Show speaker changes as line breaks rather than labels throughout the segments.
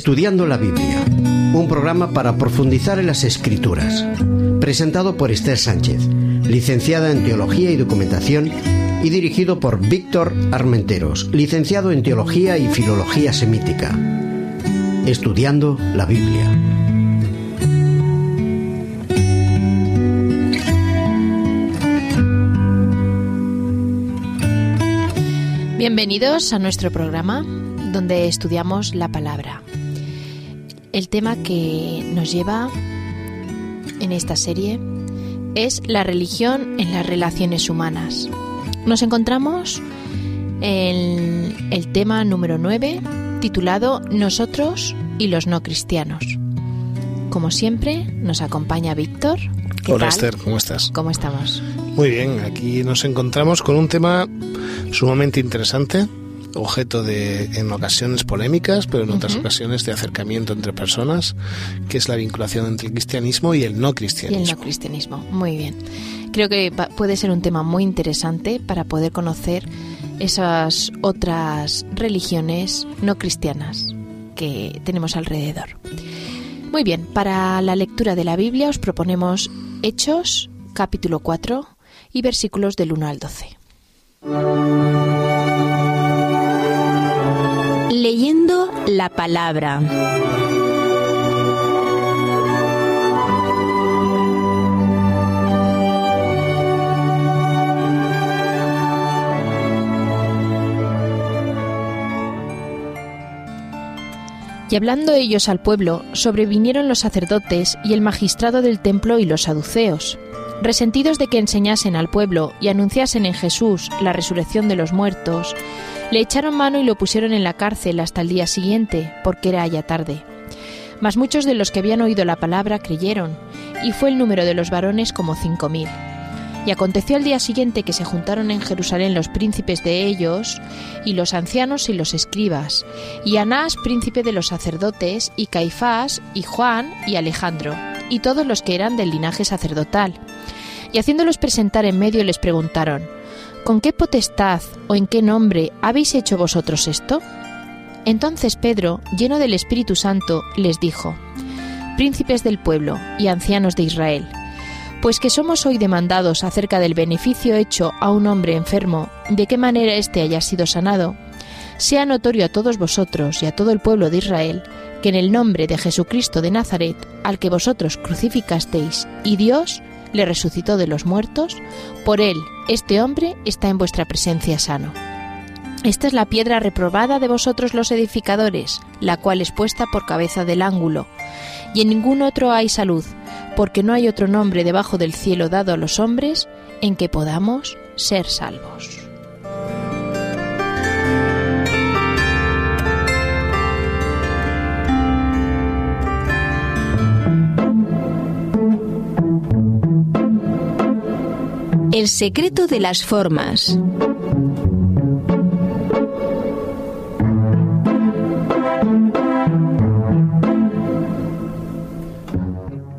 Estudiando la Biblia, un programa para profundizar en las escrituras, presentado por Esther Sánchez, licenciada en Teología y Documentación, y dirigido por Víctor Armenteros, licenciado en Teología y Filología Semítica. Estudiando la Biblia.
Bienvenidos a nuestro programa donde estudiamos la palabra. El tema que nos lleva en esta serie es la religión en las relaciones humanas. Nos encontramos en el tema número 9 titulado Nosotros y los no cristianos. Como siempre, nos acompaña Víctor.
Hola Esther, ¿cómo estás?
¿Cómo estamos?
Muy bien, aquí nos encontramos con un tema sumamente interesante, objeto de en ocasiones polémicas, pero en otras ocasiones de acercamiento entre personas, que es la vinculación entre el cristianismo y el no cristianismo.
Y el no cristianismo, muy bien. Creo que puede ser un tema muy interesante para poder conocer esas otras religiones no cristianas que tenemos alrededor. Muy bien, para la lectura de la Biblia os proponemos Hechos, capítulo 4 y versículos del 1 al 12.
Leyendo la palabra.
Y hablando ellos al pueblo, sobrevinieron los sacerdotes y el magistrado del templo y los saduceos, resentidos de que enseñasen al pueblo y anunciasen en Jesús la resurrección de los muertos, le echaron mano y lo pusieron en la cárcel hasta el día siguiente, porque era ya tarde. Mas muchos de los que habían oído la palabra creyeron, y fue el número de los varones como cinco mil. Y aconteció al día siguiente que se juntaron en Jerusalén los príncipes de ellos, y los ancianos y los escribas, y Anás, príncipe de los sacerdotes, y Caifás, y Juan, y Alejandro, y todos los que eran del linaje sacerdotal. Y haciéndolos presentar en medio les preguntaron, ¿Con qué potestad o en qué nombre habéis hecho vosotros esto? Entonces Pedro, lleno del Espíritu Santo, les dijo, Príncipes del pueblo y ancianos de Israel, pues que somos hoy demandados acerca del beneficio hecho a un hombre enfermo, de qué manera éste haya sido sanado, sea notorio a todos vosotros y a todo el pueblo de Israel, que en el nombre de Jesucristo de Nazaret, al que vosotros crucificasteis, y Dios le resucitó de los muertos, por él este hombre está en vuestra presencia sano. Esta es la piedra reprobada de vosotros los edificadores, la cual es puesta por cabeza del ángulo, y en ningún otro hay salud, porque no hay otro nombre debajo del cielo dado a los hombres en que podamos ser salvos.
El secreto de las formas.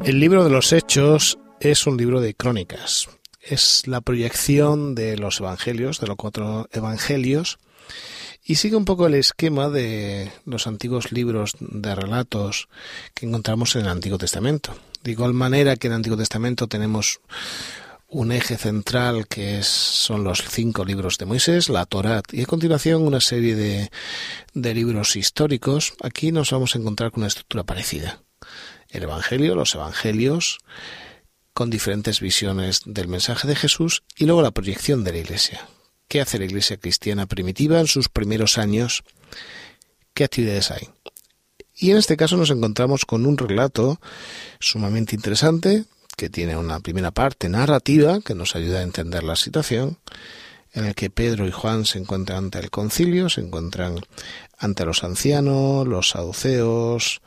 El libro de los Hechos es un libro de crónicas. Es la proyección de los evangelios, de los cuatro evangelios, y sigue un poco el esquema de los antiguos libros de relatos que encontramos en el Antiguo Testamento. De igual manera que en el Antiguo Testamento tenemos un eje central que es, son los cinco libros de Moisés, la Torá, y a continuación una serie de, de libros históricos. Aquí nos vamos a encontrar con una estructura parecida el Evangelio, los Evangelios, con diferentes visiones del mensaje de Jesús y luego la proyección de la Iglesia. ¿Qué hace la Iglesia cristiana primitiva en sus primeros años? ¿Qué actividades hay? Y en este caso nos encontramos con un relato sumamente interesante que tiene una primera parte narrativa que nos ayuda a entender la situación, en el que Pedro y Juan se encuentran ante el concilio, se encuentran ante los ancianos, los saduceos,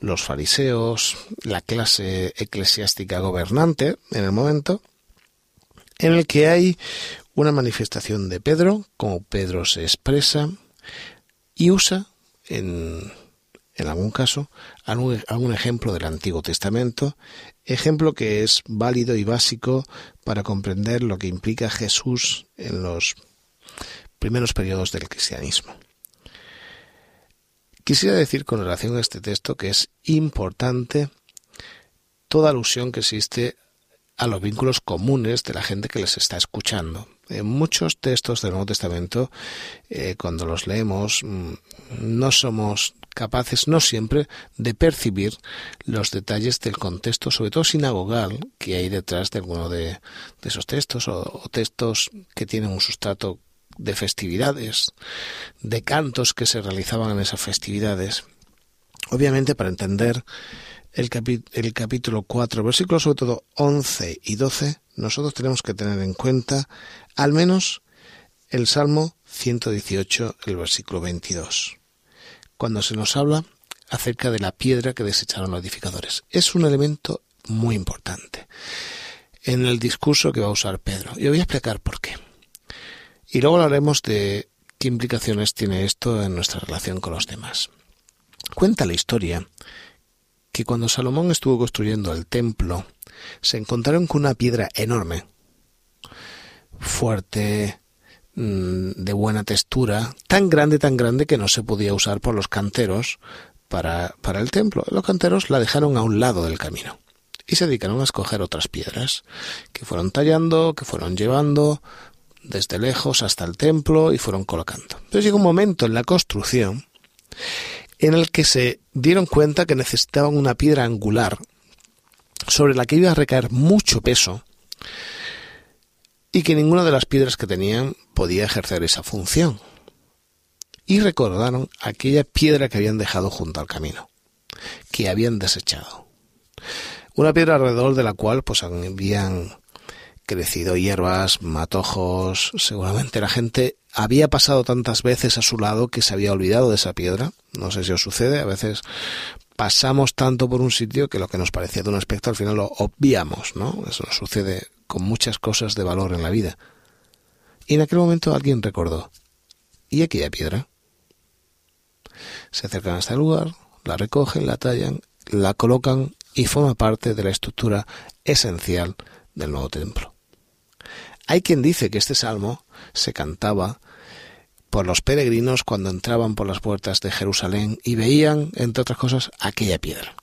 los fariseos, la clase eclesiástica gobernante en el momento, en el que hay una manifestación de Pedro, como Pedro se expresa y usa en, en algún caso algún, algún ejemplo del Antiguo Testamento, ejemplo que es válido y básico para comprender lo que implica Jesús en los primeros periodos del cristianismo. Quisiera decir con relación a este texto que es importante toda alusión que existe a los vínculos comunes de la gente que les está escuchando. En muchos textos del Nuevo Testamento, eh, cuando los leemos, mm, no somos capaces, no siempre, de percibir los detalles del contexto, sobre todo sinagogal, que hay detrás de alguno de, esos textos, o, textos que tienen un sustrato de festividades, de cantos que se realizaban en esas festividades. Obviamente, para entender el, el capítulo 4, versículos sobre todo 11 y 12, nosotros tenemos que tener en cuenta al menos el Salmo 118, el versículo 22, cuando se nos habla acerca de la piedra que desecharon los edificadores. Es un elemento muy importante en el discurso que va a usar Pedro. Y voy a explicar por qué. Y luego hablaremos de qué implicaciones tiene esto en nuestra relación con los demás. Cuenta la historia que cuando Salomón estuvo construyendo el templo, se encontraron con una piedra enorme, fuerte, mm, de buena textura, tan grande, tan grande que no se podía usar por los canteros para, para el templo. Los canteros la dejaron a un lado del camino y se dedicaron a escoger otras piedras que fueron tallando, que fueron llevando desde lejos hasta el templo y fueron colocando. Pero llegó un momento en la construcción en el que se dieron cuenta que necesitaban una piedra angular sobre la que iba a recaer mucho peso y que ninguna de las piedras que tenían podía ejercer esa función. Y recordaron aquella piedra que habían dejado junto al camino, que habían desechado. Una piedra alrededor de la cual pues habían crecido hierbas, matojos, seguramente la gente había pasado tantas veces a su lado que se había olvidado de esa piedra. No sé si os sucede, a veces pasamos tanto por un sitio que lo que nos parecía de un aspecto al final lo obviamos, ¿no? Eso nos sucede con muchas cosas de valor en la vida. Y en aquel momento alguien recordó, ¿y aquella piedra? Se acercan a este lugar, la recogen, la tallan, la colocan y forma parte de la estructura esencial del nuevo templo. Hay quien dice que este salmo se cantaba por los peregrinos cuando entraban por las puertas de Jerusalén y veían, entre otras cosas, aquella piedra.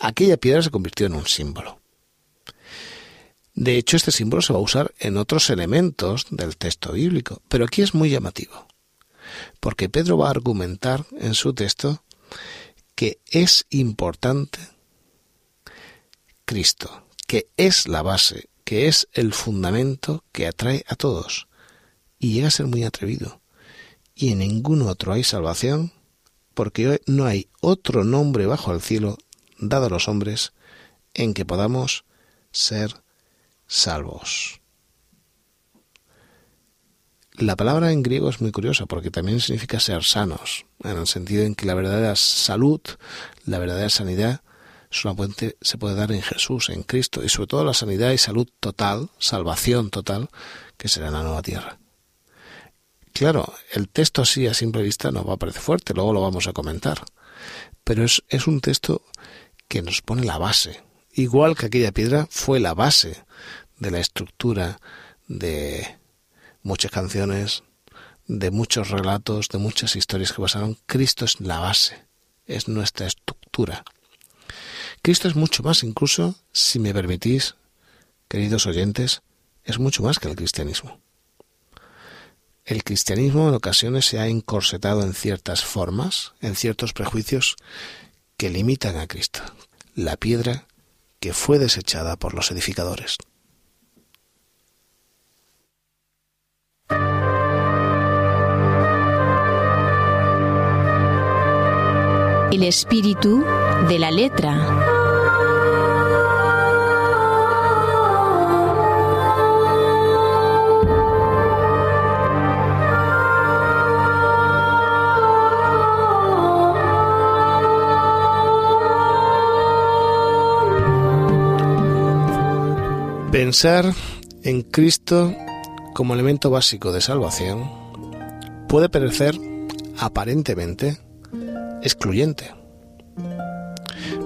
Aquella piedra se convirtió en un símbolo. De hecho, este símbolo se va a usar en otros elementos del texto bíblico, pero aquí es muy llamativo, porque Pedro va a argumentar en su texto que es importante Cristo, que es la base que es el fundamento que atrae a todos y llega a ser muy atrevido. Y en ningún otro hay salvación, porque no hay otro nombre bajo el cielo dado a los hombres en que podamos ser salvos. La palabra en griego es muy curiosa porque también significa ser sanos, en el sentido en que la verdadera salud, la verdadera sanidad, solamente se puede dar en Jesús, en Cristo, y sobre todo la sanidad y salud total, salvación total, que será en la nueva tierra. Claro, el texto así a simple vista no va a parecer fuerte, luego lo vamos a comentar, pero es, es un texto que nos pone la base, igual que aquella piedra fue la base de la estructura de muchas canciones, de muchos relatos, de muchas historias que pasaron. Cristo es la base, es nuestra estructura. Cristo es mucho más, incluso, si me permitís, queridos oyentes, es mucho más que el cristianismo. El cristianismo en ocasiones se ha encorsetado en ciertas formas, en ciertos prejuicios que limitan a Cristo, la piedra que fue desechada por los edificadores.
El espíritu de la letra.
Pensar en Cristo como elemento básico de salvación puede parecer aparentemente excluyente.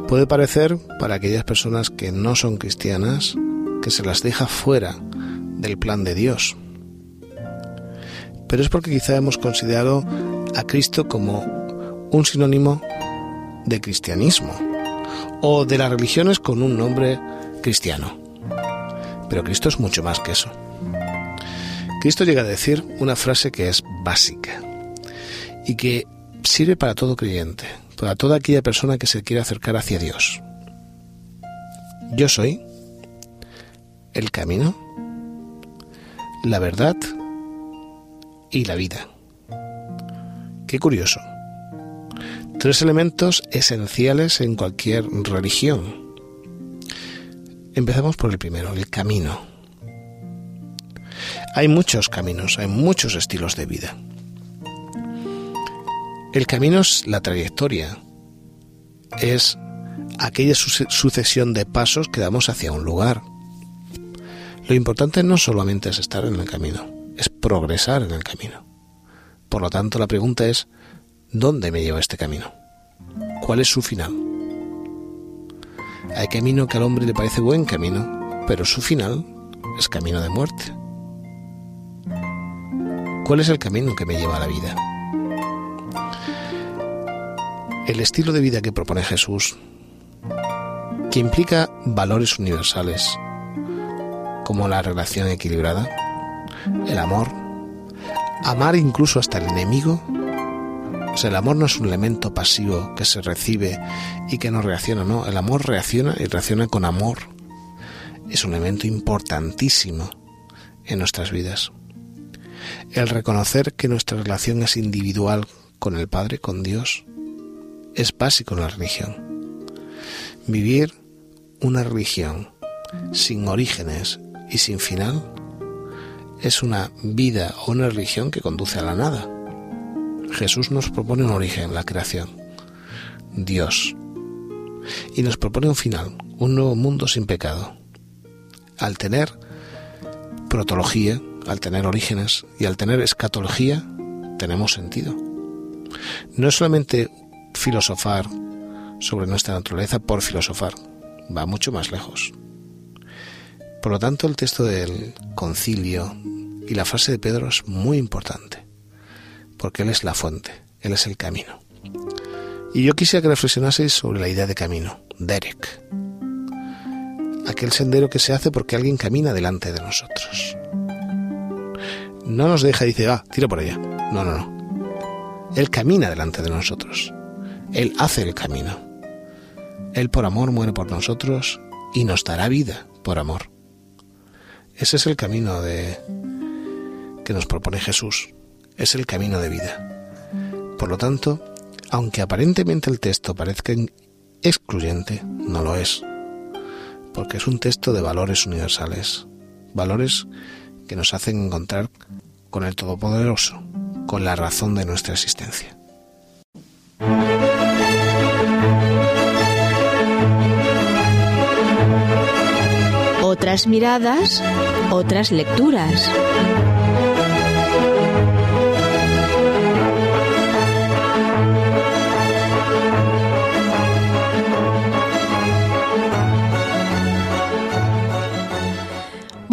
Puede parecer para aquellas personas que no son cristianas que se las deja fuera del plan de Dios. Pero es porque quizá hemos considerado a Cristo como un sinónimo de cristianismo o de las religiones con un nombre cristiano. Pero Cristo es mucho más que eso. Cristo llega a decir una frase que es básica y que sirve para todo creyente, para toda aquella persona que se quiere acercar hacia Dios. Yo soy el camino, la verdad y la vida. Qué curioso. Tres elementos esenciales en cualquier religión. Empezamos por el primero, el camino. Hay muchos caminos, hay muchos estilos de vida. El camino es la trayectoria, es aquella sucesión de pasos que damos hacia un lugar. Lo importante no solamente es estar en el camino, es progresar en el camino. Por lo tanto, la pregunta es, ¿dónde me lleva este camino? ¿Cuál es su final? Hay camino que al hombre le parece buen camino, pero su final es camino de muerte. ¿Cuál es el camino que me lleva a la vida? El estilo de vida que propone Jesús, que implica valores universales, como la relación equilibrada, el amor, amar incluso hasta el enemigo. El amor no es un elemento pasivo que se recibe y que no reacciona, no, el amor reacciona y reacciona con amor. Es un elemento importantísimo en nuestras vidas. El reconocer que nuestra relación es individual con el Padre, con Dios, es básico en la religión. Vivir una religión sin orígenes y sin final es una vida o una religión que conduce a la nada. Jesús nos propone un origen, la creación, Dios, y nos propone un final, un nuevo mundo sin pecado. Al tener protología, al tener orígenes y al tener escatología, tenemos sentido. No es solamente filosofar sobre nuestra naturaleza por filosofar, va mucho más lejos. Por lo tanto, el texto del concilio y la frase de Pedro es muy importante, porque Él es la fuente, Él es el camino. Y yo quisiera que reflexionaseis sobre la idea de camino, Derek, aquel sendero que se hace porque alguien camina delante de nosotros. No nos deja y dice, va, tira por allá. No, no, no. Él camina delante de nosotros. Él hace el camino. Él por amor muere por nosotros y nos dará vida por amor. Ese es el camino de que nos propone Jesús. Es el camino de vida. Por lo tanto, aunque aparentemente el texto parezca excluyente, no lo es. Porque es un texto de valores universales. Valores que nos hacen encontrar con el Todopoderoso, con la razón de nuestra existencia.
otras miradas, otras lecturas.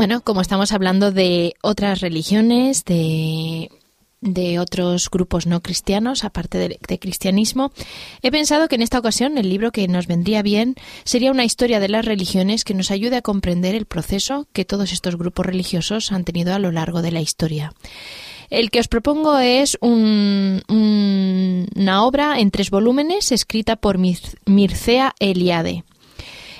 Bueno, como estamos hablando de otras religiones, de de otros grupos no cristianos, aparte de, cristianismo, he pensado que en esta ocasión el libro que nos vendría bien sería una historia de las religiones que nos ayude a comprender el proceso que todos estos grupos religiosos han tenido a lo largo de la historia. El que os propongo es una obra en tres volúmenes escrita por Mircea Eliade.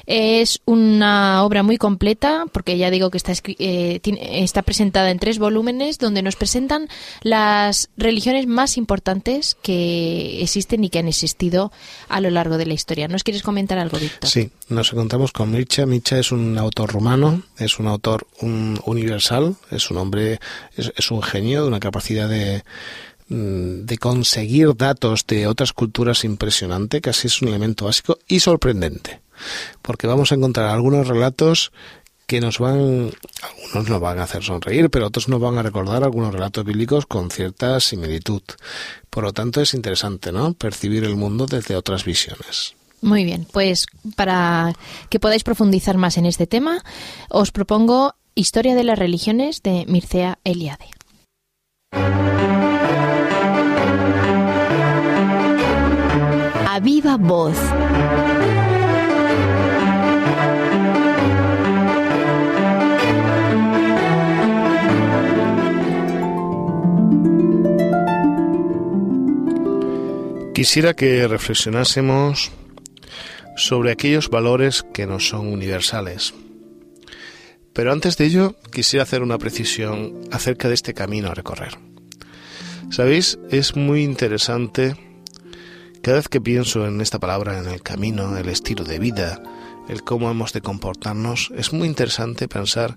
Es una obra muy completa, porque ya digo que está, eh, está presentada en tres volúmenes, donde nos presentan las religiones más importantes que existen y que han existido a lo largo de la historia. ¿Nos quieres comentar algo, Víctor?
Sí, nos encontramos con Mircea. Mircea es un autor rumano, es un autor universal, es un hombre, es, un genio de una capacidad de mm, de conseguir datos de otras culturas impresionante, casi es un elemento básico y sorprendente porque vamos a encontrar algunos relatos que nos van, algunos nos van a hacer sonreír, pero otros nos van a recordar algunos relatos bíblicos con cierta similitud. Por lo tanto, es interesante, ¿no? Percibir el mundo desde otras visiones.
Muy bien, pues para que podáis profundizar más en este tema, os propongo Historia de las religiones de Mircea Eliade.
a viva voz.
Quisiera que reflexionásemos sobre aquellos valores que nos son universales. Pero antes de ello, quisiera hacer una precisión acerca de este camino a recorrer. Sabéis, es muy interesante cada vez que pienso en esta palabra, en el camino, el estilo de vida, el cómo hemos de comportarnos, es muy interesante pensar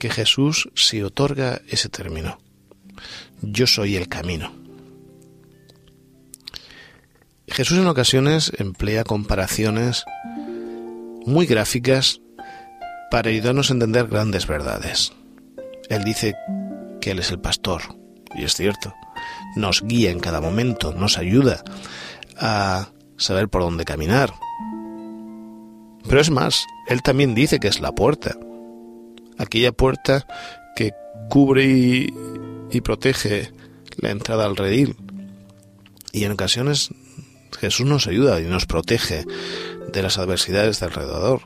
que Jesús se otorga ese término. Yo soy el camino. Jesús en ocasiones emplea comparaciones muy gráficas para ayudarnos a entender grandes verdades. Él dice que Él es el pastor, y es cierto, nos guía en cada momento, nos ayuda a saber por dónde caminar. Pero es más, Él también dice que es la puerta, aquella puerta que cubre y, protege la entrada al redil. Y en ocasiones Jesús nos ayuda y nos protege de las adversidades de alrededor.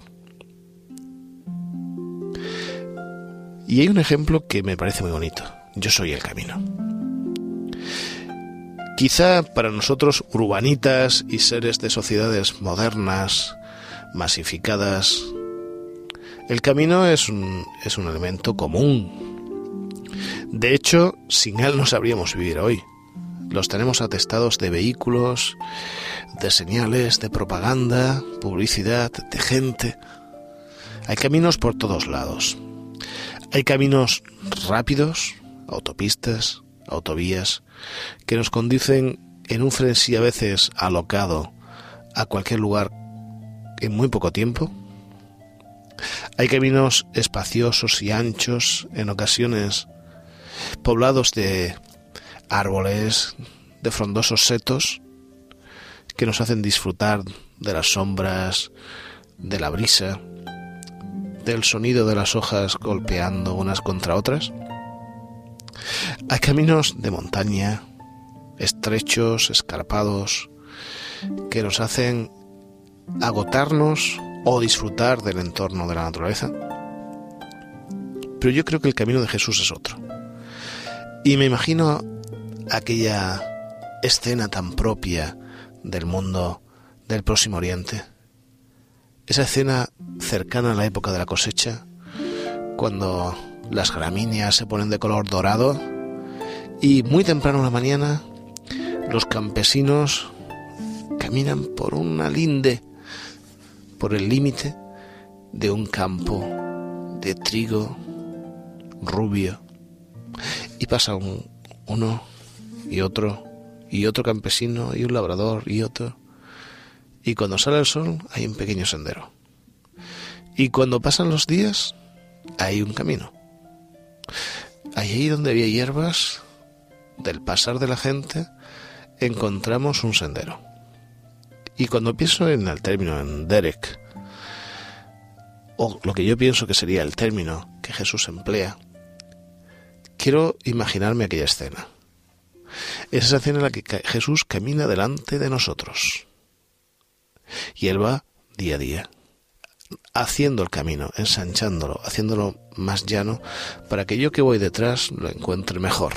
Y hay un ejemplo que me parece muy bonito. Yo soy el camino. Quizá para nosotros urbanitas y seres de sociedades modernas, masificadas, el camino es un, es un elemento común. De hecho, sin él no sabríamos vivir hoy. Los tenemos atestados de vehículos, de señales, de propaganda, publicidad, de gente. Hay caminos por todos lados. Hay caminos rápidos, autopistas, autovías, que nos conducen en un frenesí a veces alocado a cualquier lugar en muy poco tiempo. Hay caminos espaciosos y anchos, en ocasiones poblados de árboles, de frondosos setos que nos hacen disfrutar de las sombras, de la brisa, del sonido de las hojas golpeando unas contra otras. Hay caminos de montaña, estrechos, escarpados, que nos hacen agotarnos o disfrutar del entorno de la naturaleza. Pero yo creo que el camino de Jesús es otro. Y me imagino aquella escena tan propia del mundo del Próximo Oriente. Esa escena cercana a la época de la cosecha, cuando las gramíneas se ponen de color dorado y muy temprano en la mañana los campesinos caminan por una linde, por el límite de un campo de trigo rubio y pasa un, uno y otro, y otro campesino, y un labrador, y otro. Y cuando sale el sol hay un pequeño sendero. Y cuando pasan los días hay un camino. Allí donde había hierbas, del pasar de la gente, encontramos un sendero. Y cuando pienso en el término, en Derek, o lo que yo pienso que sería el término que Jesús emplea, quiero imaginarme aquella escena. Es esa escena en la que Jesús camina delante de nosotros. Y Él va día a día, haciendo el camino, ensanchándolo, haciéndolo más llano, para que yo que voy detrás lo encuentre mejor.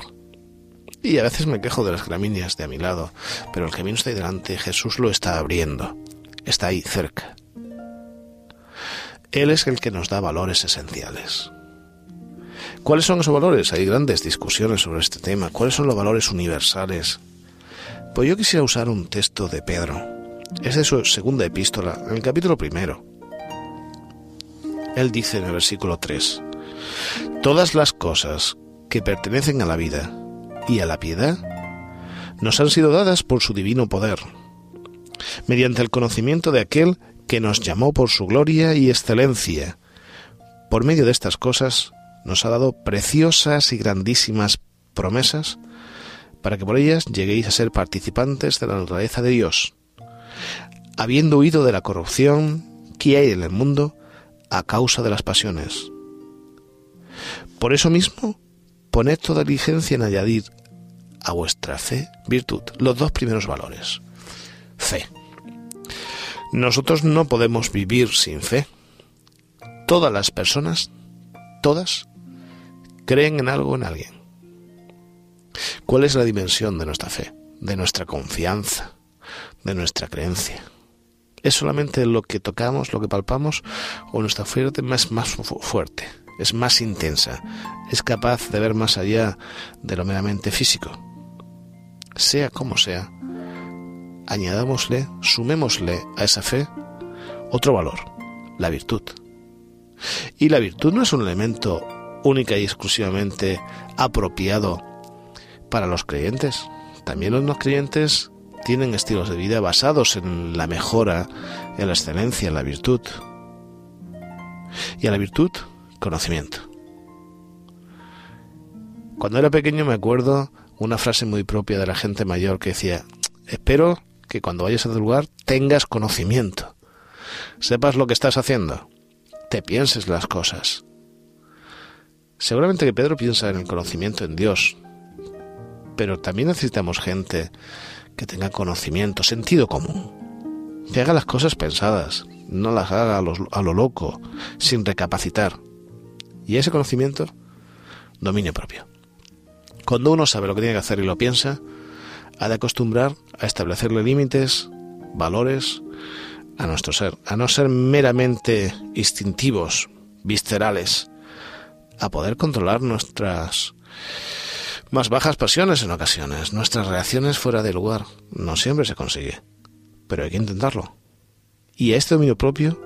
Y a veces me quejo de las gramíneas de a mi lado, pero el camino está ahí delante, Jesús lo está abriendo, está ahí cerca. Él es el que nos da valores esenciales. ¿Cuáles son esos valores? Hay grandes discusiones sobre este tema. ¿Cuáles son los valores universales? Pues yo quisiera usar un texto de Pedro. Es de su segunda epístola, en el capítulo primero. Él dice en el versículo 3, Todas las cosas que pertenecen a la vida y a la piedad nos han sido dadas por su divino poder, mediante el conocimiento de aquel que nos llamó por su gloria y excelencia. Por medio de estas cosas nos ha dado preciosas y grandísimas promesas para que por ellas lleguéis a ser participantes de la naturaleza de Dios, habiendo huido de la corrupción que hay en el mundo a causa de las pasiones. Por eso mismo, poned toda diligencia en añadir a vuestra fe virtud, los dos primeros valores. Fe. Nosotros no podemos vivir sin fe. Todas las personas, todas, creen en algo en alguien. ¿Cuál es la dimensión de nuestra fe, de nuestra confianza, de nuestra creencia? ¿Es solamente lo que tocamos, lo que palpamos, o nuestra fe es más fuerte, es más intensa, es capaz de ver más allá de lo meramente físico? Sea como sea, añadámosle, sumémosle a esa fe otro valor, la virtud. Y la virtud no es un elemento única y exclusivamente apropiado para los creyentes. También los no creyentes tienen estilos de vida basados en la mejora, en la excelencia, en la virtud. Y a la virtud, conocimiento. Cuando era pequeño me acuerdo una frase muy propia de la gente mayor que decía, espero que cuando vayas a tu lugar tengas conocimiento, sepas lo que estás haciendo, te pienses las cosas. Seguramente que Pedro piensa en el conocimiento en Dios, pero también necesitamos gente que tenga conocimiento, sentido común, que haga las cosas pensadas, no las haga a lo, loco, sin recapacitar. Y ese conocimiento, dominio propio. Cuando uno sabe lo que tiene que hacer y lo piensa, ha de acostumbrar a establecerle límites, valores a nuestro ser, a no ser meramente instintivos, viscerales, a poder controlar nuestras más bajas pasiones en ocasiones, nuestras reacciones fuera de lugar. No siempre se consigue, pero hay que intentarlo. Y este dominio propio,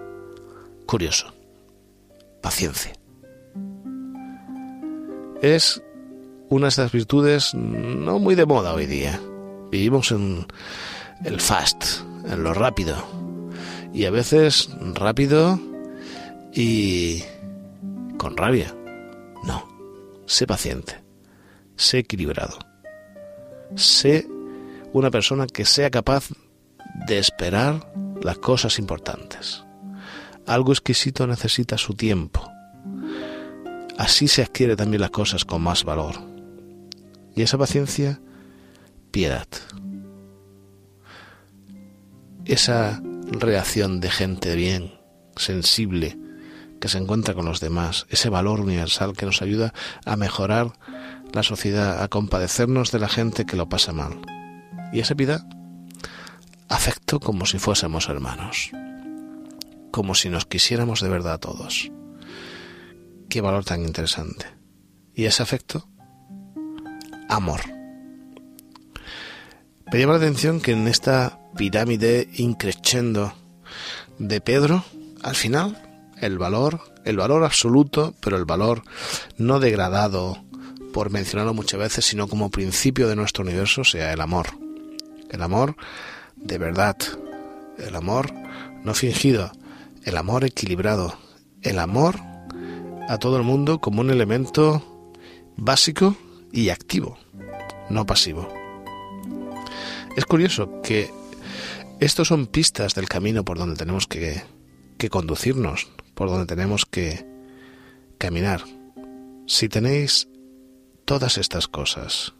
curioso, paciencia. Es una de estas virtudes no muy de moda hoy día. Vivimos en el fast, en lo rápido. Y a veces rápido y con rabia. No, sé paciente, sé equilibrado, sé una persona que sea capaz de esperar las cosas importantes. Algo exquisito necesita su tiempo. Así se adquiere también las cosas con más valor. Y esa paciencia piedad. Esa reacción de gente bien, sensible, que se encuentra con los demás, ese valor universal que nos ayuda a mejorar la sociedad, a compadecernos de la gente que lo pasa mal. Y esa piedad, afecto como si fuésemos hermanos, como si nos quisiéramos de verdad a todos. Qué valor tan interesante. Y ese afecto, amor. Me llama la atención que en esta pirámide increciendo de Pedro, al final, el valor, el valor absoluto, pero el valor no degradado por mencionarlo muchas veces, sino como principio de nuestro universo, sea el amor. El amor de verdad, el amor no fingido, el amor equilibrado, el amor a todo el mundo como un elemento básico y activo, no pasivo. Es curioso que estos son pistas del camino por donde tenemos que, que conducirnos, por donde tenemos que caminar. Si tenéis todas estas cosas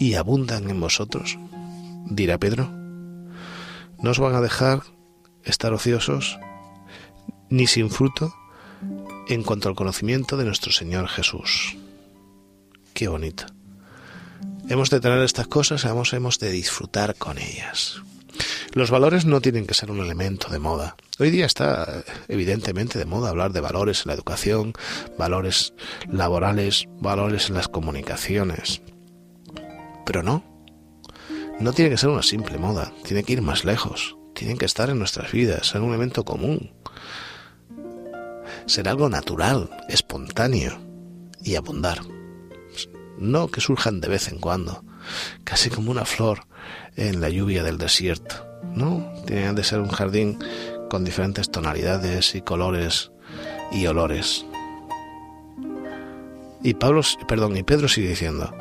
y abundan en vosotros, dirá Pedro, no os van a dejar estar ociosos ni sin fruto en cuanto al conocimiento de nuestro Señor Jesús. Qué bonito. Hemos de tener estas cosas, hemos, hemos de disfrutar con ellas. Los valores no tienen que ser un elemento de moda. Hoy día está evidentemente de moda hablar de valores en la educación, valores laborales, valores en las comunicaciones. Pero no. No tiene que ser una simple moda, tiene que ir más lejos, tienen que estar en nuestras vidas, ser un elemento común. Ser algo natural, espontáneo y abundar no que surjan de vez en cuando, casi como una flor en la lluvia del desierto. No, tienen de ser un jardín con diferentes tonalidades y colores y olores. Y Pablo, perdón, y Pedro sigue diciendo,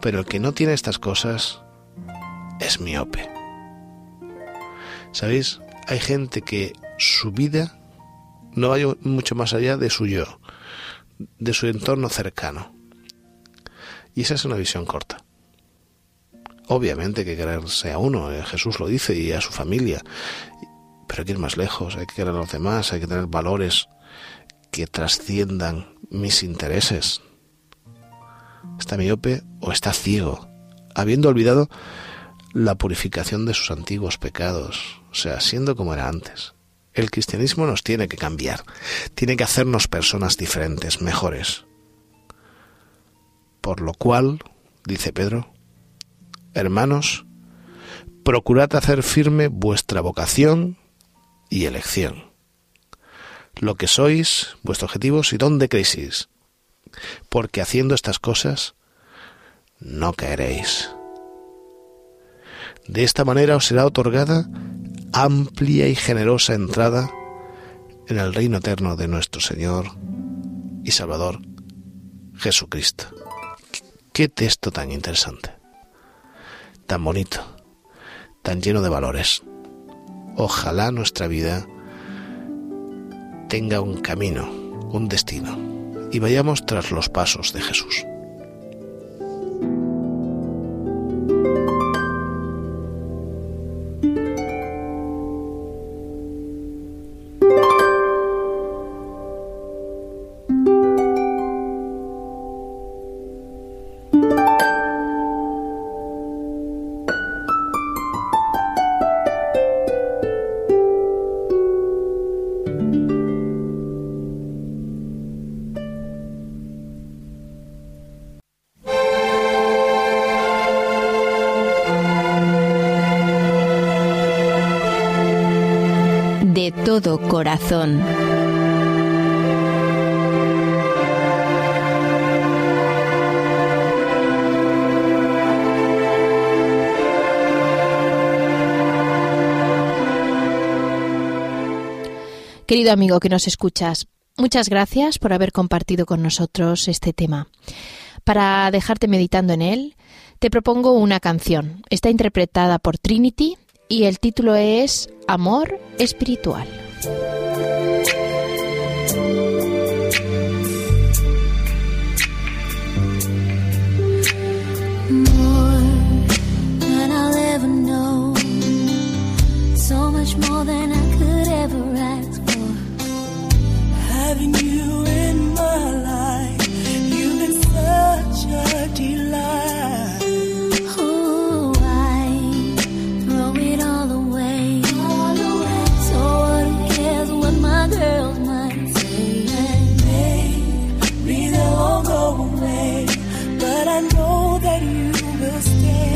pero el que no tiene estas cosas es miope. ¿Sabéis? Hay gente que su vida no va mucho más allá de su yo, de su entorno cercano. Y esa es una visión corta. Obviamente que quererse a uno, eh, Jesús lo dice, y a su familia, Pero hay que ir más lejos, hay que querer a los demás, hay que tener valores que trasciendan mis intereses. ¿Está miope o está ciego? Habiendo olvidado la purificación de sus antiguos pecados, o sea, siendo como era antes. El cristianismo nos tiene que cambiar, tiene que hacernos personas diferentes, mejores. Por lo cual, dice Pedro, hermanos, procurad hacer firme vuestra vocación y elección. Lo que sois, vuestros objetivos y dónde crecéis. Porque haciendo estas cosas, no caeréis. De esta manera os será otorgada amplia y generosa entrada en el reino eterno de nuestro Señor y Salvador Jesucristo. Qué texto tan interesante, tan bonito, tan lleno de valores. Ojalá nuestra vida tenga un camino, un destino, y vayamos tras los pasos de Jesús.
Querido amigo que nos escuchas, muchas gracias por haber compartido con nosotros este tema. Para dejarte meditando en él, te propongo una canción. Está interpretada por Trinity y el título es Amor Espiritual.
much more than I could ever ask for.
Having you in my life, you've been such a delight.
Oh, I throw it all away. All away. So who cares what my girls might say? And
maybe they won't go away, but I know that you will stay.